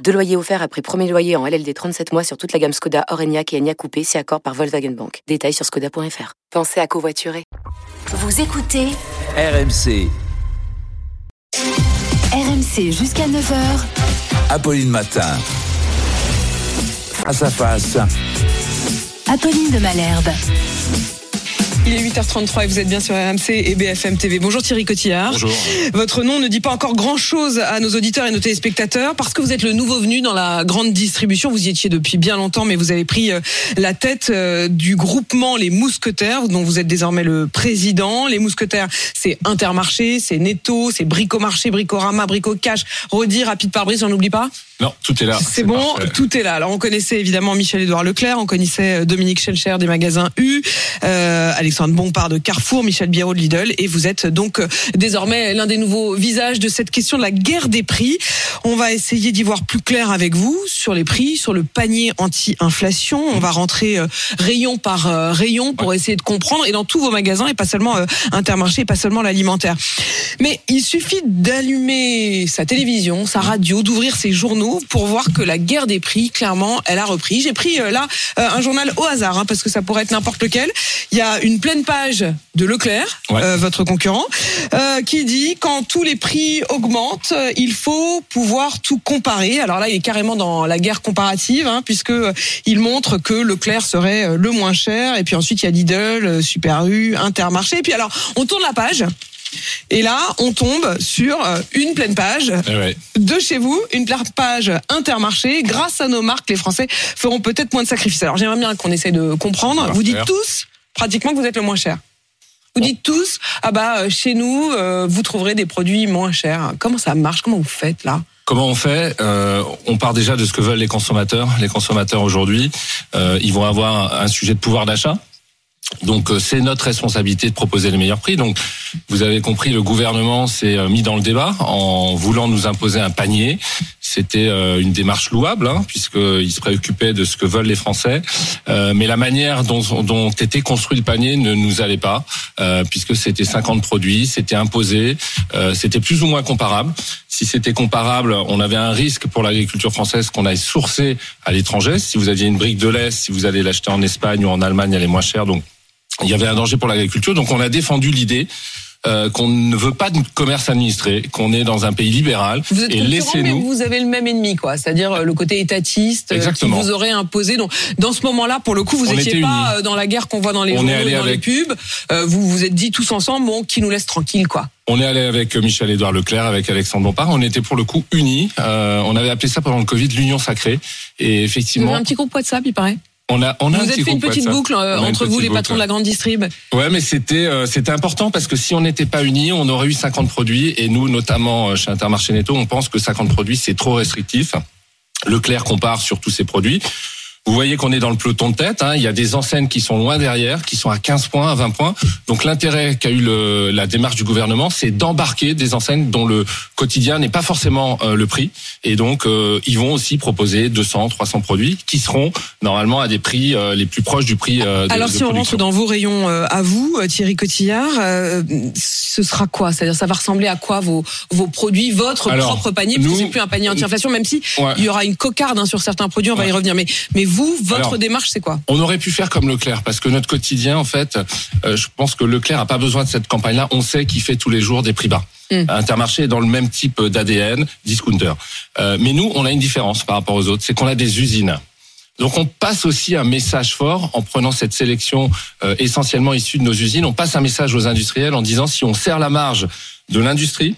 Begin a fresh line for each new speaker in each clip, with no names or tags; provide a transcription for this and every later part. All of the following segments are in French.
Deux loyers offerts après premier loyer en LLD 37 mois sur toute la gamme Skoda, Orenia et Enya Coupé, si accord par Volkswagen Bank. Détails sur skoda.fr. Pensez à covoiturer.
Vous écoutez
RMC.
RMC jusqu'à 9h.
Apolline Matin. À face.
Apolline de Malherbe.
Il est 8h33 et vous êtes bien sur RMC et BFM TV. Bonjour Thierry Cotillard.
Bonjour.
Votre nom ne dit pas encore grand chose à nos auditeurs et nos téléspectateurs parce que vous êtes le nouveau venu dans la grande distribution. Vous y étiez depuis bien longtemps, mais vous avez pris euh, la tête euh, du groupement Les Mousquetaires, dont vous êtes désormais le président. Les Mousquetaires, c'est Intermarché, c'est Netto, c'est Bricomarché, Bricorama, Brico Cash, Rodi, Rapide Pare-Brise, j'en oublie pas
Non, tout est là.
C'est bon,
parfait.
tout est là. Alors on connaissait évidemment Michel-Édouard Leclerc, on connaissait euh, Dominique Schelcher des magasins U, euh, Alexandre Bompard de Carrefour, Michel Biérot de Lidl, et vous êtes donc euh, désormais l'un des nouveaux visages de cette question de la guerre des prix. On va essayer d'y voir plus clair avec vous sur les prix, sur le panier anti-inflation. On va rentrer euh, rayon par euh, rayon pour essayer de comprendre, et dans tous vos magasins, et pas seulement euh, Intermarché, et pas seulement l'alimentaire. Mais il suffit d'allumer sa télévision, sa radio, d'ouvrir ses journaux pour voir que la guerre des prix, clairement, elle a repris. J'ai pris euh, là un journal au hasard, hein, parce que ça pourrait être n'importe lequel. Il y a une pleine page de Leclerc,
Ouais.
votre concurrent, qui dit quand tous les prix augmentent, il faut pouvoir tout comparer. Alors là, il est carrément dans la guerre comparative, hein, puisque euh, il montre que Leclerc serait euh, le moins cher, et puis ensuite il y a Lidl, euh, Super U, Intermarché. Et puis alors, on tourne la page. Et là, on tombe sur une pleine page
Eh ouais.
de chez vous, une pleine page Intermarché. Grâce à nos marques, les Français feront peut-être moins de sacrifices. Alors j'aimerais bien qu'on essaye de comprendre. Vous dites tous, pratiquement, que vous êtes le moins cher. Vous dites tous, ah bah chez nous, euh, vous trouverez des produits moins chers. Comment ça marche? Comment vous faites là?
Comment on fait Euh, On part déjà de ce que veulent les consommateurs. Les consommateurs aujourd'hui, euh, ils vont avoir un sujet de pouvoir d'achat. Donc euh, c'est notre responsabilité de proposer les meilleurs prix. Donc vous avez compris, le gouvernement s'est euh, mis dans le débat en voulant nous imposer un panier. C'était euh, une démarche louable hein, puisqu'il se préoccupait de ce que veulent les Français. Euh, mais la manière dont, dont était construit le panier ne nous allait pas euh, puisque c'était 50 produits, c'était imposé, euh, c'était plus ou moins comparable. Si c'était comparable, on avait un risque pour l'agriculture française qu'on aille sourcer à l'étranger. Si vous aviez une brique de lait, si vous allez l'acheter en Espagne ou en Allemagne, elle est moins chère. Donc il y avait un danger pour l'agriculture. Donc on a défendu l'idée euh, qu'on ne veut pas de commerce administré, qu'on est dans un pays libéral.
Vous êtes
et
concurrent, mais
laissez-nous.
vous avez le même ennemi, quoi. C'est-à-dire euh, le côté étatiste euh, qui
Exactement.
vous aurait imposé. Donc, dans ce moment-là, pour le coup, vous n'étiez pas
unis.
dans la guerre qu'on voit dans les journaux, dans
avec-
les pubs. Euh, vous vous êtes dit tous ensemble, bon, qui nous laisse tranquille, quoi.
On est allé avec Michel Édouard Leclerc, avec Alexandre Bompard. On était pour le coup unis. Euh, on avait appelé ça pendant le Covid l'union sacrée. Et
Vous avez
effectivement,
un petit groupe WhatsApp, il paraît?
On a on a
Vous
un
avez
petit
fait une petite boucle euh, entre vous, les patrons de la grande distrib.
Ouais, mais c'était euh, c'était important parce que si on n'était pas unis, on aurait eu 50 produits et nous, notamment euh, chez Intermarché Netto, on pense que 50 produits c'est trop restrictif. Leclerc compare sur tous ses produits. Vous voyez qu'on est dans le peloton de tête. hein. Il y a des enseignes qui sont loin derrière, qui sont à 15 points, à 20 points. Donc l'intérêt qu'a eu le, la démarche du gouvernement, c'est d'embarquer des enseignes dont le quotidien n'est pas forcément euh, le prix. Et donc euh, ils vont aussi proposer 200, 300 produits qui seront normalement à des prix euh, les plus proches du prix. euh, de,
Alors,
de
si on rentre dans vos rayons euh, à vous, euh, Thierry Cotillard, euh, ce sera quoi? C'est-à-dire, ça va ressembler à quoi vos, vos produits, votre
Alors,
propre panier? Parce que
nous-
c'est plus un panier anti-inflation, même si
Ouais.
il y aura une cocarde hein, sur certains produits, on va y revenir. Mais, mais vous, votre
Alors,
démarche, c'est quoi?
On aurait pu faire comme Leclerc parce que notre quotidien, en fait, euh, je pense que Leclerc a pas besoin de cette campagne-là. On sait qu'il fait tous les jours des prix bas.
Mm.
Intermarché est dans le même type d'ADN, discounter. Euh, mais nous, on a une différence par rapport aux autres, c'est qu'on a des usines. Donc on passe aussi un message fort en prenant cette sélection euh, essentiellement issue de nos usines. On passe un message aux industriels en disant si on serre la marge de l'industrie,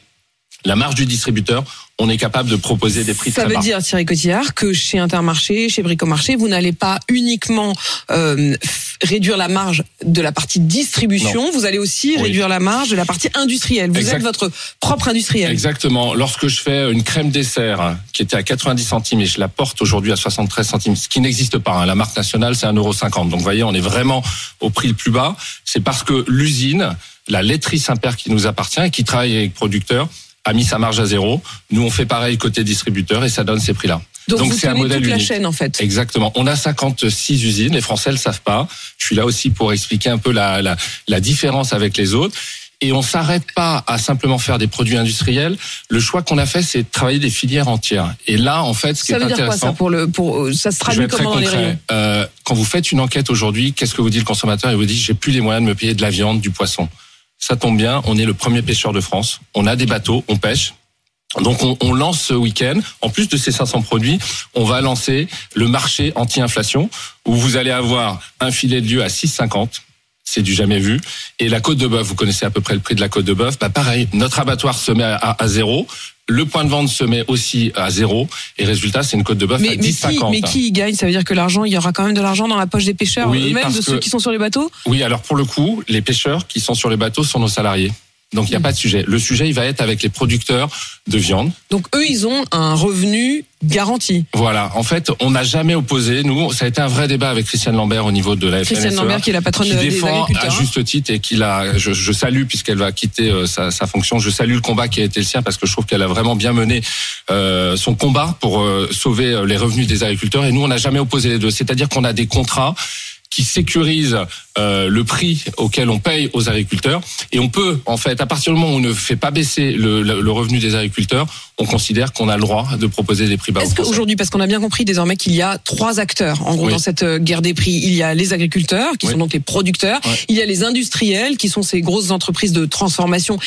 la marge du distributeur, on est capable de proposer des prix
Ça
très
veut
bas.
dire, Thierry Cotillard, que chez Intermarché, chez Bricomarché, vous n'allez pas uniquement euh, réduire la marge de la partie distribution, vous allez aussi
Oui.
réduire la marge de la partie industrielle. Vous
Exact.
êtes votre propre industriel.
Exactement. Lorsque je fais une crème dessert hein, qui était à 90 centimes et je la porte aujourd'hui à 73 centimes, ce qui n'existe pas. hein. La marque nationale, c'est 1,50€. Donc, vous voyez, on est vraiment au prix le plus bas. C'est parce que l'usine, la laiterie Saint-Père qui nous appartient et qui travaille avec producteurs, a mis sa marge à zéro. Nous, on fait pareil côté distributeur et ça donne ces prix-là.
Donc,
c'est un modèle
toute la
unique.
chaîne en fait.
Exactement. On a 56 usines. Les Français le savent pas. Je suis là aussi pour expliquer un peu la, la, la différence avec les autres. Et on s'arrête pas à simplement faire des produits industriels. Le choix qu'on a fait, c'est de travailler des filières entières. Et là, en fait, ce qui
Ça
est
veut dire quoi
intéressant.
ça pour le pour euh, ça se traduit comment dans les
concret.
rayons
Euh, quand vous faites une enquête aujourd'hui, qu'est-ce que vous dit le consommateur? Il vous dit j'ai plus les moyens de me payer de la viande, du poisson. Ça tombe bien, on est le premier pêcheur de France. On a des bateaux, on pêche. Donc on, on lance ce week-end, en plus de ces 500 produits, on va lancer le marché anti-inflation où vous allez avoir un filet de lieu à 6,50. C'est du jamais vu. Et la côte de bœuf, vous connaissez à peu près le prix de la côte de bœuf. Bah pareil, notre abattoir se met à, à- à zéro. Le point de vente se met aussi à zéro. Et résultat, c'est une côte de bœuf à
mais, mais, qui,
10,50.
mais qui y gagne? Ça veut dire que l'argent, il y aura quand même de l'argent dans la poche des pêcheurs
Oui,
eux-mêmes, de ceux qui sont sur les bateaux?
Oui, alors pour le coup, les pêcheurs qui sont sur les bateaux sont nos salariés. Donc il n'y a pas de sujet. Le sujet, il va être avec les producteurs de viande.
Donc eux, ils ont un revenu garanti.
Voilà. En fait, on n'a jamais opposé. Nous, ça a été un vrai débat avec Christiane Lambert au niveau de la
Christiane
FNSEA,
Lambert, qui est la patronne
qui
de- des
défend à
agriculteurs.
juste titre et qui l'a. Je, je salue puisqu'elle va quitter euh, sa, sa fonction. Je salue le combat qui a été le sien parce que je trouve qu'elle a vraiment bien mené euh, son combat pour euh, sauver euh, les revenus des agriculteurs. Et nous, on n'a jamais opposé les deux. C'est-à-dire qu'on a des contrats qui sécurisent euh, le prix auquel on paye aux agriculteurs. Et on peut, en fait, à partir du moment où on ne fait pas baisser le, le- le revenu des agriculteurs, on considère qu'on a le droit de proposer des prix bas
Est-ce qu'aujourd'hui, parce qu'on a bien compris désormais qu'il y a trois acteurs, en gros,
Oui.
dans cette euh, guerre des prix, il y a les agriculteurs, qui
Oui.
sont donc les producteurs,
Ouais.
il y a les industriels, qui sont ces grosses entreprises de transformation,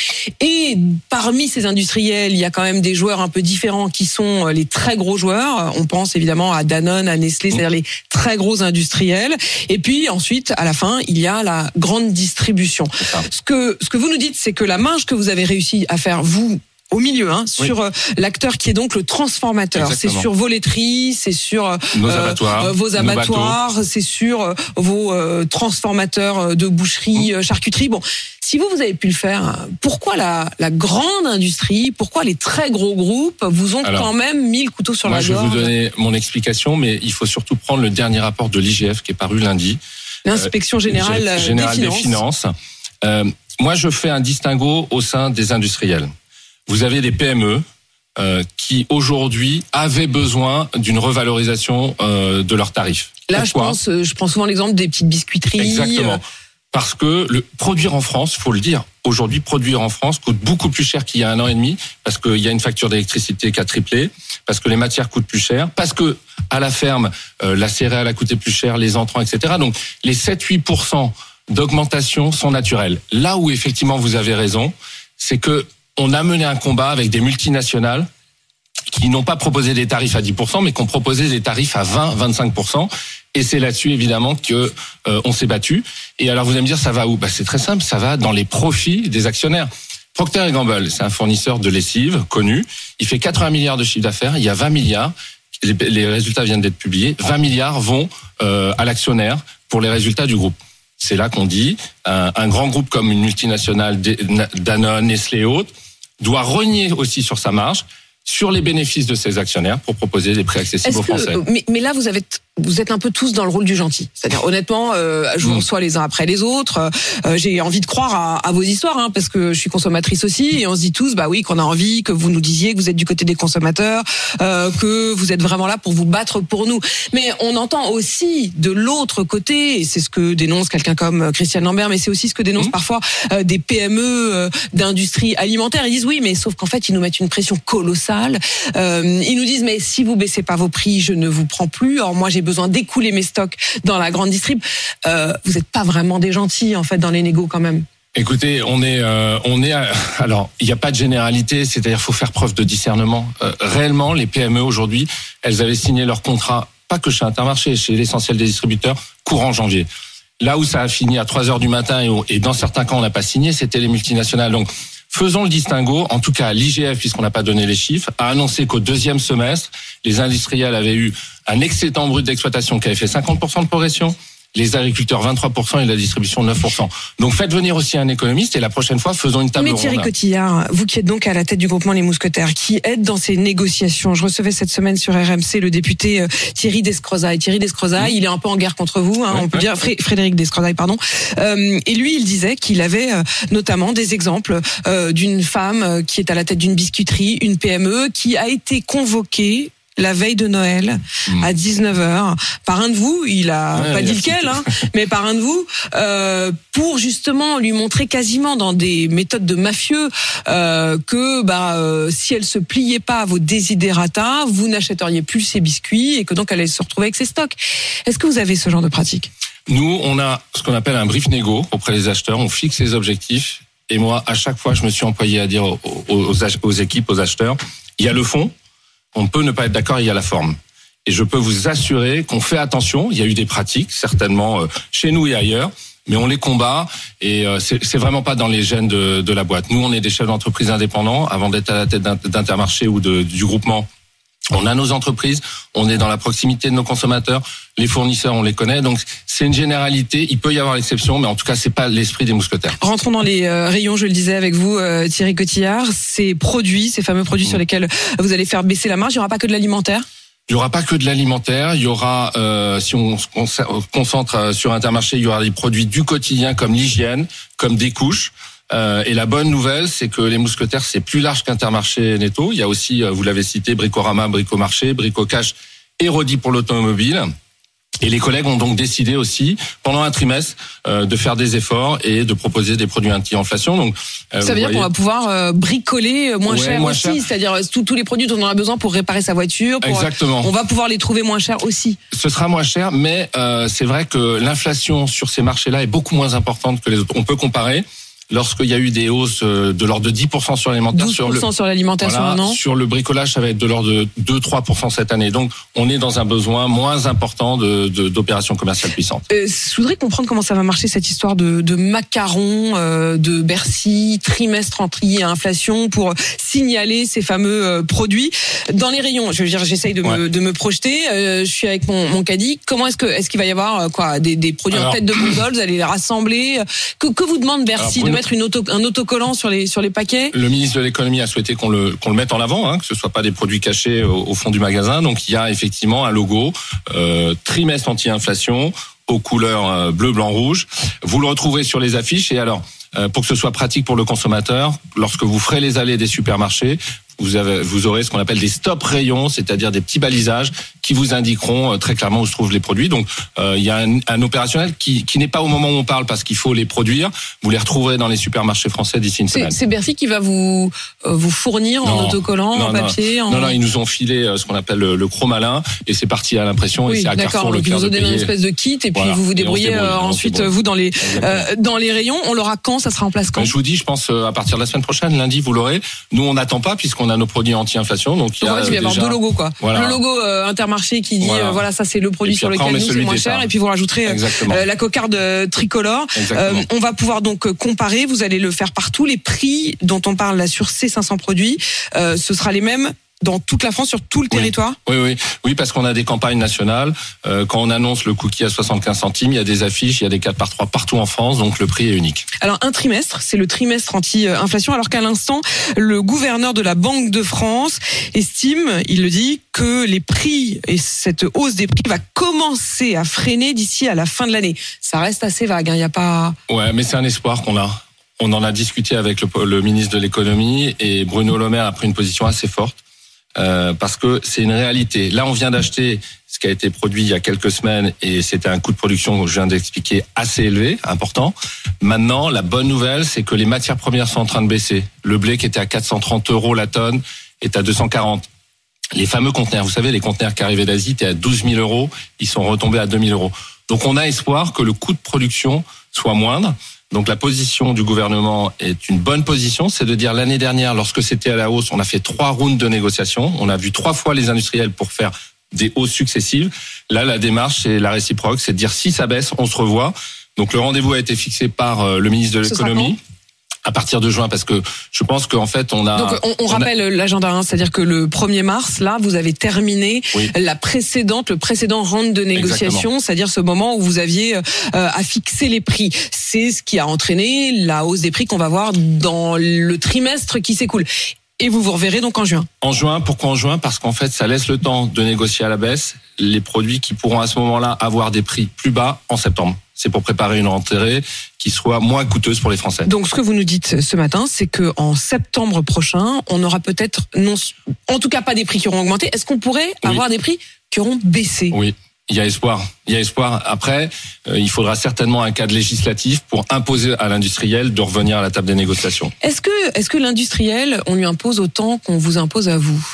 et parmi ces industriels, il y a quand même des joueurs un peu différents, qui sont euh, les très gros joueurs. On pense évidemment à Danone, à Nestlé, c'est-à-dire les très gros industriels. Et puis ensuite, à la fin, il y a la grande distribution. Ce que ce que vous nous dites, c'est que la marge que vous avez réussi à faire vous au milieu, hein, sur euh, l'acteur qui est donc le transformateur. C'est sur vos laiteries, c'est sur euh,
Nos
euh,
abattoirs,
euh, vos abattoirs, c'est sur euh, vos transformateurs de boucherie, euh, charcuterie. Bon, si vous vous avez pu le faire, pourquoi la, la grande industrie, pourquoi les très gros groupes vous ont
Alors,
quand même mis le couteau sur
Moi,
la
je vais
gorge?
vous donner mon explication, mais il faut surtout prendre le dernier rapport de l'IGF qui est paru lundi.
L'inspection générale, euh,
Générale
des finances.
Euh, moi, je fais un distinguo au sein des industriels. Vous avez des PME euh, qui aujourd'hui avaient besoin d'une revalorisation euh, de leurs tarifs.
Là, je pense, euh, je prends souvent l'exemple des petites biscuiteries.
Exactement. Parce que produire en France, faut le dire, aujourd'hui produire en France coûte beaucoup plus cher qu'il y a un an et demi, parce qu'il y a une facture d'électricité qui a triplé, parce que les matières coûtent plus cher, parce que à la ferme, euh, la céréale a coûté plus cher, les entrants, etc. Donc les 7-8% d'augmentation sont naturels. Là où effectivement vous avez raison, c'est que on a mené un combat avec des multinationales qui n'ont pas proposé des tarifs à 10%, mais qui ont proposé des tarifs à 20-25%. Et c'est là-dessus évidemment que euh, on s'est battu. Et alors vous allez me dire ça va où? Bah, C'est très simple, ça va dans les profits des actionnaires. Procter Gamble, c'est un fournisseur de lessive connu. Il fait 80 milliards de chiffre d'affaires. Il y a 20 milliards. Les, résultats viennent d'être publiés. 20 milliards vont euh, à l'actionnaire pour les résultats du groupe. C'est là qu'on dit un, un grand groupe comme une multinationale Danone, Nestlé et autres doit renier aussi sur sa marge sur les bénéfices de ses actionnaires pour proposer des prix accessibles aux Français.
que, mais, mais là, vous avez, vous êtes un peu tous dans le rôle du gentil. C'est-à-dire, honnêtement, euh, je vous
Mm.
reçois les uns après les autres. Euh, J'ai envie de croire à, à vos histoires, hein, parce que je suis consommatrice aussi, et on se dit tous, bah oui, qu'on a envie, que vous nous disiez que vous êtes du côté des consommateurs, euh, que vous êtes vraiment là pour vous battre pour nous. Mais on entend aussi de l'autre côté, et c'est ce que dénonce quelqu'un comme Christiane Lambert, mais c'est aussi ce que dénoncent
Mm.
parfois euh, des PME euh, d'industrie alimentaire. Ils disent oui, mais sauf qu'en fait, ils nous mettent une pression colossale. Euh, ils nous disent mais si vous baissez pas vos prix, je ne vous prends plus. Or moi j'ai besoin d'écouler mes stocks dans la grande distrib. Euh, vous n'êtes pas vraiment des gentils en fait dans les négos quand même.
Écoutez, on est, euh, on est. alors, il n'y a pas de généralité, c'est-à-dire faut faire preuve de discernement. Euh, réellement, les PME aujourd'hui, elles avaient signé leur contrat, pas que chez Intermarché, chez l'essentiel des distributeurs, courant janvier. Là où ça a fini à 3 heures du matin et, et dans certains cas on n'a pas signé, c'était les multinationales. Donc Faisons le distinguo. En tout cas, l'IGF, puisqu'on n'a pas donné les chiffres, a annoncé qu'au deuxième semestre, les industriels avaient eu un excédent brut d'exploitation qui avait fait 50% de progression les agriculteurs 23% et la distribution 9%. Donc faites venir aussi un économiste et la prochaine fois faisons une table
Mais Thierry
ronde.
Cotillard, vous qui êtes donc à la tête du groupement Les Mousquetaires, qui aide dans ces négociations. Je recevais cette semaine sur RMC le député euh, Thierry Descrozaille. Thierry Descrozaille, il est un peu en guerre contre vous, hein,
Oui,
on peut
oui.
dire Fré- Frédéric Descrozaille, pardon. Euh, et lui, il disait qu'il avait euh, notamment des exemples euh, d'une femme qui est à la tête d'une biscuiterie, une PME, qui a été convoquée la veille de Noël
Mm.
à 19h par un de vous, il a
Ouais,
pas dit lequel, hein, mais par un de vous, euh, pour justement lui montrer quasiment dans des méthodes de mafieux euh, que bah, euh, si elle se pliait pas à vos desiderata, vous n'achèteriez plus ses biscuits et que donc elle allait se retrouver avec ses stocks. Est-ce que vous avez ce genre de pratique?
Nous, on a ce qu'on appelle un brief négo auprès des acheteurs. On fixe les objectifs. Et moi, à chaque fois, je me suis employé à dire aux, aux- ach- aux équipes, aux acheteurs, il y a le fond. On peut ne pas être d'accord, il y a la forme. Et je peux vous assurer qu'on fait attention. Il y a eu des pratiques, certainement euh, chez nous et ailleurs, mais on les combat. Et euh, c'est vraiment pas dans les gènes de, la boîte. Nous, on est des chefs d'entreprise indépendants. Avant d'être à la tête d'In- d'Intermarché ou du groupement, on a nos entreprises, on est dans la proximité de nos consommateurs, les fournisseurs, on les connaît. Donc c'est une généralité. Il peut y avoir l'exception, mais en tout cas, c'est pas l'esprit des mousquetaires.
Rentrons dans les euh, rayons, je le disais avec vous, euh, Thierry Cotillard. Ces produits, ces fameux produits sur lesquels vous allez faire baisser la marge, il n'y aura pas que de l'alimentaire?
Il y aura pas que de l'alimentaire. Il y aura, euh, si on se conce- concentre euh, sur Intermarché, il y aura des produits du quotidien comme l'hygiène, comme des couches. Euh, et la bonne nouvelle, c'est que les mousquetaires, c'est plus large qu'Intermarché Netto. Il y a aussi, euh, vous l'avez cité, Bricorama, Bricomarché, Bricocash et Rodi pour l'automobile. Et les collègues ont donc décidé aussi, pendant un trimestre, euh, de faire des efforts et de proposer des produits anti-inflation. Donc, euh,
Ça veut dire qu'on va pouvoir euh, bricoler euh, moins
Ouais,
cher
moins
aussi,
cher.
c'est-à-dire euh, tous les produits dont on a besoin pour réparer sa voiture. Pour,
Exactement.
On va pouvoir les trouver moins chers aussi.
ce sera moins cher, mais euh, c'est vrai que l'inflation sur ces marchés-là est beaucoup moins importante que les autres. On peut comparer. Lorsqu'il y a eu des hausses euh, de l'ordre de 10% sur l'alimentaire,
12%
sur le,
sur
voilà,
un an.
sur le bricolage, ça va être de l'ordre de 2-3% cette année. Donc, on est dans un besoin moins important de de- d'opérations commerciales puissantes.
Euh, je voudrais comprendre comment ça va marcher cette histoire de, de macarons euh, de Bercy, trimestre entier à inflation pour signaler ces fameux euh, produits dans les rayons. Je veux dire, j'essaye de, me, de me projeter. je suis avec mon, mon caddie. Comment est-ce que est-ce qu'il va y avoir quoi des, des produits en tête de gondole Vous allez les rassembler? Que, que vous demande Bercy
Alors,
un autocollant sur les sur les paquets
Le ministre de l'économie a souhaité qu'on le mette en avant, hein, que ce soit pas des produits cachés au, au fond du magasin. Donc il y a effectivement un logo euh, trimestre anti-inflation aux couleurs euh, bleu, blanc, rouge. Vous le retrouvez sur les affiches. Et alors, euh, pour que ce soit pratique pour le consommateur, lorsque vous ferez les allées des supermarchés, vous, avez, vous aurez ce qu'on appelle des stop rayons, c'est-à-dire des petits balisages qui vous indiqueront euh, très clairement où se trouvent les produits. Donc, euh, il y a un, un opérationnel qui, qui n'est pas au moment où on parle parce qu'il faut les produire. Vous les retrouverez dans les supermarchés français d'ici une semaine.
c'est Bercy qui va vous euh, vous fournir en
Non.
autocollant, en
non.
papier. en...
Non, non, ils nous ont filé ce qu'on appelle le, le chromalin et c'est parti à l'impression et
Oui,
c'est à
d'accord.
Carrefour le
ils vous ont donné une espèce de kit et puis
Voilà.
vous vous
Et
débrouillez
débrouille,
euh, ensuite vous dans les dans les rayons. On l'aura quand? Ça sera en place quand?
Ben, je vous dis, je pense à partir de la semaine prochaine, lundi, vous l'aurez. Nous, on n'attend pas puisqu'on a nos produits anti-inflation. Donc, il y
en
a
fait, il va y avoir
déjà-
deux logos quoi.
Voilà.
Le logo euh, Intermarché qui dit
Voilà.
euh, voilà ça c'est le produit sur
on
lequel nous c'est
celui
moins cher et puis vous rajouterez euh, euh, la cocarde euh, tricolore. Euh, on va pouvoir donc euh, comparer. Vous allez le faire partout. Les prix dont on parle là sur ces 500 produits, euh, ce sera les mêmes dans toute la France sur tout le
Oui.
territoire?
Oui, oui, oui, parce qu'on a des campagnes nationales. Euh, quand on annonce le cookie à 75 centimes, il y a des affiches, il y a des 4 par 3 partout en France, donc le prix est unique.
Alors un trimestre, c'est le trimestre anti-inflation, alors qu'à l'instant, le gouverneur de la Banque de France estime, il le dit, que les prix et cette hausse des prix va commencer à freiner d'ici à la fin de l'année. Ça reste assez vague, hein, il n'y a pas...
Ouais, mais c'est un espoir qu'on a. On en a discuté avec le, le ministre de l'économie et Bruno Le Maire a pris une position assez forte euh, parce que c'est une réalité. Là, on vient d'acheter ce qui a été produit il y a quelques semaines et c'était un coût de production, je viens d'expliquer, assez élevé, important. Maintenant, la bonne nouvelle, c'est que les matières premières sont en train de baisser. Le blé qui était à 430 euros la tonne est à 240. Les fameux conteneurs, vous savez, les conteneurs qui arrivaient d'Asie étaient à 12 000 euros, ils sont retombés à 2 000 euros. Donc on a espoir que le coût de production soit moindre. Donc la position du gouvernement est une bonne position, c'est de dire l'année dernière, lorsque c'était à la hausse, on a fait trois rounds de négociations, on a vu trois fois les industriels pour faire des hausses successives. Là, la démarche, c'est la réciproque, c'est de dire si ça baisse, on se revoit. Donc le rendez-vous a été fixé par euh, le ministre de l'économie à partir de juin parce que je pense qu'en fait on a
Donc on, rappelle l'agenda, hein, c'est-à-dire que le 1er mars, là, vous avez terminé
Oui.
la précédente, le précédent round de négociation, c'est-à-dire ce moment où vous aviez euh, à fixer les prix. C'est ce qui a entraîné la hausse des prix qu'on va voir dans le trimestre qui s'écoule. Et vous vous reverrez donc en juin.
En juin, pourquoi en juin? Parce qu'en fait, ça laisse le temps de négocier à la baisse les produits qui pourront à ce moment-là avoir des prix plus bas en septembre. C'est pour préparer une rentrée qui soit moins coûteuse pour les Français.
Donc ce que vous nous dites ce matin, c'est que en septembre prochain, on aura peut-être non, en tout cas pas des prix qui auront augmenté. Est-ce qu'on pourrait
Oui.
avoir des prix qui auront baissé?
Oui, il y a espoir. Il y a espoir. Après, euh, il faudra certainement un cadre législatif pour imposer à l'industriel de revenir à la table des négociations.
Est-ce que, est-ce que l'industriel, on lui impose autant qu'on vous impose à vous?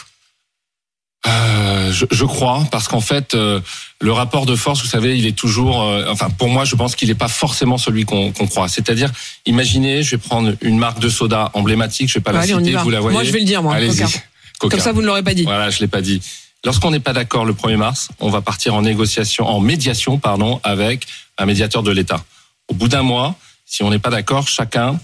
Euh, je, je crois, parce qu'en fait, euh, le rapport de force, vous savez, il est toujours. euh, enfin, pour moi, je pense qu'il n'est pas forcément celui qu'on qu'on croit. C'est-à-dire, imaginez, je vais prendre une marque de soda emblématique, je vais pas la
Allez,
citer, vous la voyez.
Moi, je vais le dire, moi. Coca.
Coca.
Comme ça, vous ne l'aurez pas dit.
Voilà, je l'ai pas dit. Lorsqu'on n'est pas d'accord le 1er mars, on va partir en négociation, en médiation, pardon, avec un médiateur de l'État. Au bout d'un mois, si on n'est pas d'accord, chacun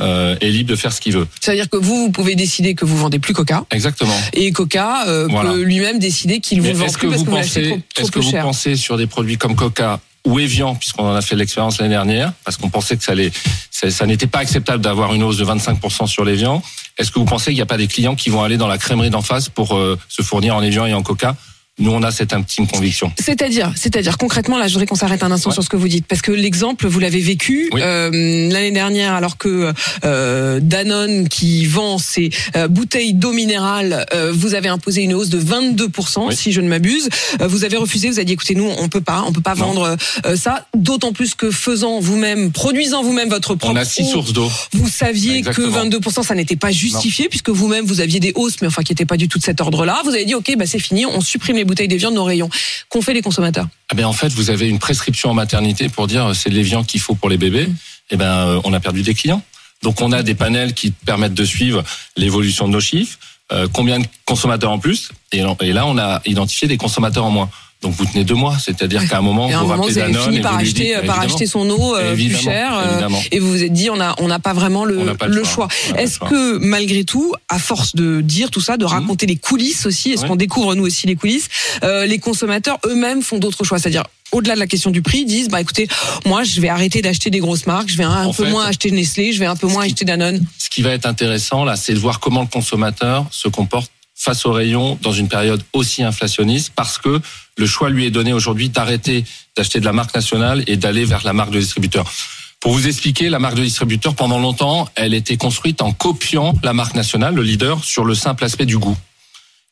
euh, est libre de faire ce qu'il veut.
C'est-à-dire que vous, vous pouvez décider que vous vendez plus Coca.
Exactement.
Et Coca euh,
Voilà.
peut lui-même décider qu'il vous vend
que
plus parce
vous
que vous
pensez, est-ce que vous
cher.
pensez sur des produits comme Coca ou Evian, puisqu'on en a fait l'expérience l'année dernière, parce qu'on pensait que ça, allait, ça, ça n'était pas acceptable d'avoir une hausse de 25% sur l'Evian. Est-ce que vous pensez qu'il n'y a pas des clients qui vont aller dans la crèmerie d'en face pour euh, se fournir en Evian et en Coca Nous, on a cette intime conviction.
C'est-à-dire, c'est-à-dire concrètement, là, je voudrais qu'on s'arrête un instant
Ouais.
sur ce que vous dites, parce que l'exemple, vous l'avez vécu
Oui.
euh, l'année dernière, alors que euh, Danone, qui vend ses euh, bouteilles d'eau minérale, euh, vous avez imposé une hausse de 22%,
Oui.
si je ne m'abuse. Euh, vous avez refusé, vous avez dit, écoutez, nous, on peut pas, on peut pas
Non.
vendre euh, ça, d'autant plus que faisant vous-même, produisant vous-même votre propre
On a six
eau,
sources d'eau.
Vous saviez
Exactement.
que 22%, ça n'était pas justifié, puisque vous-même, vous aviez des hausses, mais enfin, qui n'étaient pas du tout de cet ordre-là. Vous avez dit, OK, bah, c'est fini, on supprime les bouteilles de viande de nos rayons. Qu'ont fait les consommateurs?
Ah ben en fait, vous avez une prescription en maternité pour dire euh, c'est de l'Evian qu'il faut pour les bébés. Eh ben, euh, on a perdu des clients. Donc on a des panels qui permettent de suivre l'évolution de nos chiffres, euh, combien de consommateurs en plus, et, et là on a identifié des consommateurs en moins. Donc vous tenez deux mois, c'est-à-dire
Ouais.
qu'à un moment
Et à un
vous
moment,
rappelez
vous avez
Danone
fini
et
par
vous
acheter,
dites,
par acheter son eau euh, plus cher, euh, et vous vous êtes dit, on a, on n'a pas vraiment le,
pas
le
le
choix. Est-ce que malgré tout, à force de dire tout ça, de raconter les coulisses aussi, est-ce
Ouais.
qu'on découvre nous aussi les coulisses, euh, les consommateurs eux-mêmes font d'autres choix, c'est-à-dire au-delà de la question du prix, ils disent bah écoutez, moi je vais arrêter d'acheter des grosses marques, je vais un peu
fait,
moins acheter Nestlé, je vais un peu moins
qui-
acheter Danone.
Ce qui va être intéressant là, c'est de voir comment le consommateur se comporte face au rayon dans une période aussi inflationniste, parce que le choix lui est donné aujourd'hui d'arrêter d'acheter de la marque nationale et d'aller vers la marque de distributeur. Pour vous expliquer, la marque de distributeur, pendant longtemps, elle était construite en copiant la marque nationale, le leader, sur le simple aspect du goût.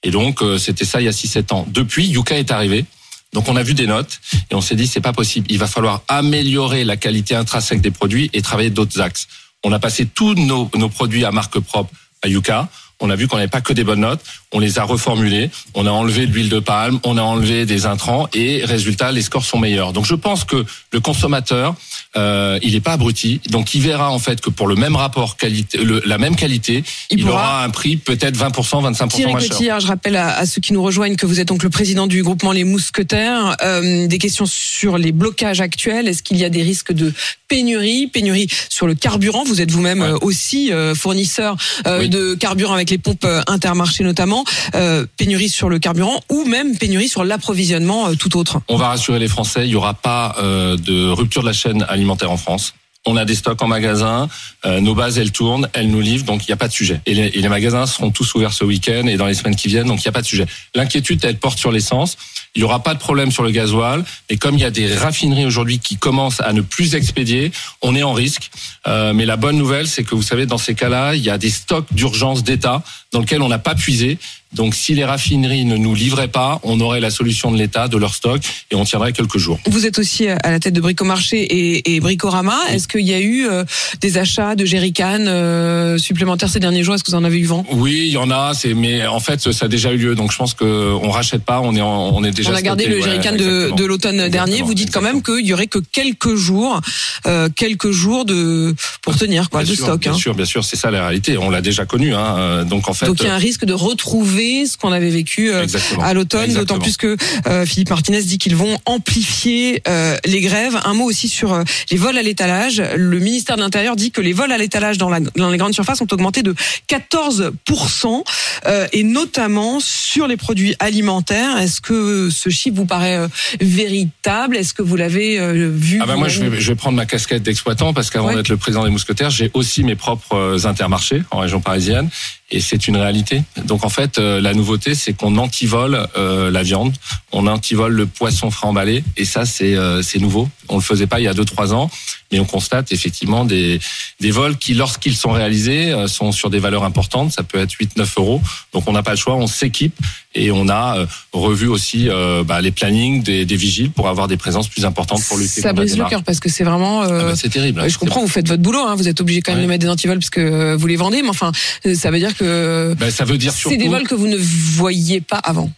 Et donc, euh, c'était ça il y a 6-7 ans. Depuis, Yuka est arrivé. Donc, on a vu des notes et on s'est dit, c'est pas possible. Il va falloir améliorer la qualité intrinsèque des produits et travailler d'autres axes. On a passé tous nos, nos produits à marque propre à Yuka. On a vu qu'on n'avait pas que des bonnes notes. On les a reformulés. On a enlevé de l'huile de palme. On a enlevé des intrants. Et résultat, les scores sont meilleurs. Donc, je pense que le consommateur, euh, il n'est pas abruti. Donc, il verra en fait que pour le même rapport qualité, le- la même qualité,
Il
il, aura un prix peut-être 20%, 25%
Thierry
moins cher.
Je rappelle à, à ceux qui nous rejoignent que vous êtes donc le président du groupement Les Mousquetaires. Euh, des questions sur les blocages actuels. Est-ce qu'il y a des risques de pénurie? Pénurie sur le carburant. Vous êtes vous-même
Ouais.
euh, aussi euh, fournisseur euh,
Oui.
de carburant avec les pompes euh, Intermarché notamment. Euh, pénurie sur le carburant ou même pénurie sur l'approvisionnement euh, tout autre.
On va rassurer les Français, il n'y aura pas de rupture de la chaîne alimentaire en France. On a des stocks en magasin, euh, nos bases elles tournent, elles nous livrent, donc il n'y a pas de sujet. Et les, et les magasins seront tous ouverts ce week-end et dans les semaines qui viennent, donc il n'y a pas de sujet. L'inquiétude, elle porte sur l'essence. Il n'y aura pas de problème sur le gasoil, mais comme il y a des raffineries aujourd'hui qui commencent à ne plus expédier, on est en risque. Euh, mais la bonne nouvelle, c'est que vous savez, dans ces cas-là, il y a des stocks d'urgence d'État dans lesquels on n'a pas puisé. Donc si les raffineries ne nous livraient pas, on aurait la solution de l'État, de leur stock, et on tiendrait quelques jours.
Vous êtes aussi à la tête de Bricomarché et, et Bricorama. Est-ce qu'il y a eu euh, des achats de jerrycans euh, supplémentaires ces derniers jours? Est-ce que vous en avez eu vent?
Oui, il y en a, mais en fait ça a déjà eu lieu, donc je pense que on rachète pas, on est en- on est déjà.
On a gardé
stocké,
le
ouais,
jerrycan de, l'automne dernier. Vous dites quand même qu'il y aurait que quelques jours, euh, quelques jours de pour tenir quoi,
Bien
de
sûr,
stock.
Bien
hein.
sûr, bien sûr, c'est ça la réalité. On l'a déjà connu, hein. Donc en fait,
Donc il y a un risque de retrouver ce qu'on avait vécu euh, à l'automne, d'autant plus que euh, Philippe Martinez dit qu'ils vont amplifier euh, les grèves. Un mot aussi sur les vols à l'étalage. Le ministère de l'Intérieur dit que les vols à l'étalage dans, les grandes surfaces ont augmenté de 14%, euh, et notamment sur les produits alimentaires. Est-ce que ce chiffre vous paraît véritable? Est-ce que vous l'avez vu
Ah bah moi je vais, je vais prendre ma casquette d'exploitant parce qu'avant
Ouais.
d'être le président des mousquetaires, j'ai aussi mes propres intermarchés en région parisienne et c'est une réalité. Donc en fait la nouveauté c'est qu'on antivole euh, la viande, on antivole le poisson frais emballé et ça c'est euh, c'est nouveau. On le faisait pas il y a deux trois ans, mais on constate effectivement des des vols qui lorsqu'ils sont réalisés euh, sont sur des valeurs importantes, ça peut être 8 9 euros. Donc on n'a pas le choix, on s'équipe et on a euh, revu aussi euh, bah, les plannings des, des vigiles pour avoir des présences plus importantes pour lutter
Ça brise le cœur parce que c'est vraiment. euh,
Ah bah, c'est terrible.
Ouais, je comprends, vous faites votre boulot, hein, vous êtes obligé quand même
Ouais.
de mettre des antivols parce que vous les vendez, mais enfin, ça veut dire que
Ben, ça veut dire
c'est
surtout,
des vols que vous ne voyiez pas avant.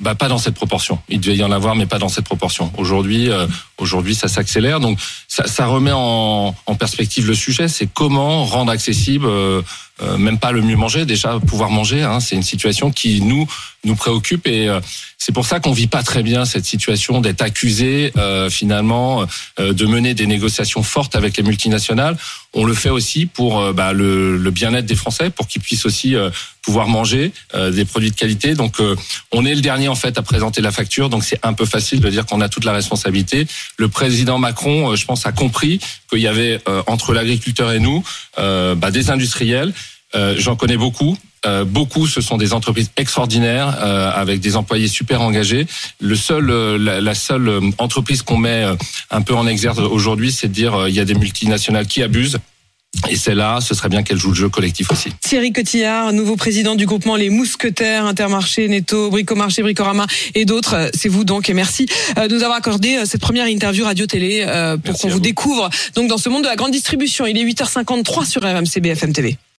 Bah, pas dans cette proportion. Il devait y en avoir, mais pas dans cette proportion. Aujourd'hui, euh, aujourd'hui, ça s'accélère. Donc, ça, remet en, en perspective le sujet. C'est comment rendre accessible, euh, euh, même pas le mieux manger, déjà pouvoir manger. Hein, c'est une situation qui nous nous préoccupe et euh, c'est pour ça qu'on vit pas très bien cette situation d'être accusé euh, finalement euh, de mener des négociations fortes avec les multinationales. On le fait aussi pour euh, bah, le, le bien-être des Français, pour qu'ils puissent aussi pouvoir manger des produits de qualité. Donc, on est le dernier en fait à présenter la facture, donc c'est un peu facile de dire qu'on a toute la responsabilité. Le président Macron, je pense, a compris qu'il y avait entre l'agriculteur et nous bah, des industriels. Euh, J'en connais beaucoup. Euh, beaucoup, ce sont des entreprises extraordinaires euh, avec des employés super engagés. Le seul, euh, la, la seule entreprise qu'on met un peu en exergue aujourd'hui, c'est de dire il y a des multinationales qui abusent. Et celle-là, ce serait bien qu'elle joue le jeu collectif aussi.
Thierry Cotillard, nouveau président du groupement Les Mousquetaires, Intermarché, Netto, Bricomarché, Bricorama et d'autres. C'est vous donc et merci de nous avoir accordé cette première interview radio-télé pour qu'on vous
vous.
découvre donc dans ce monde de la grande distribution. Il est 8h53 sur RMC BFM TV.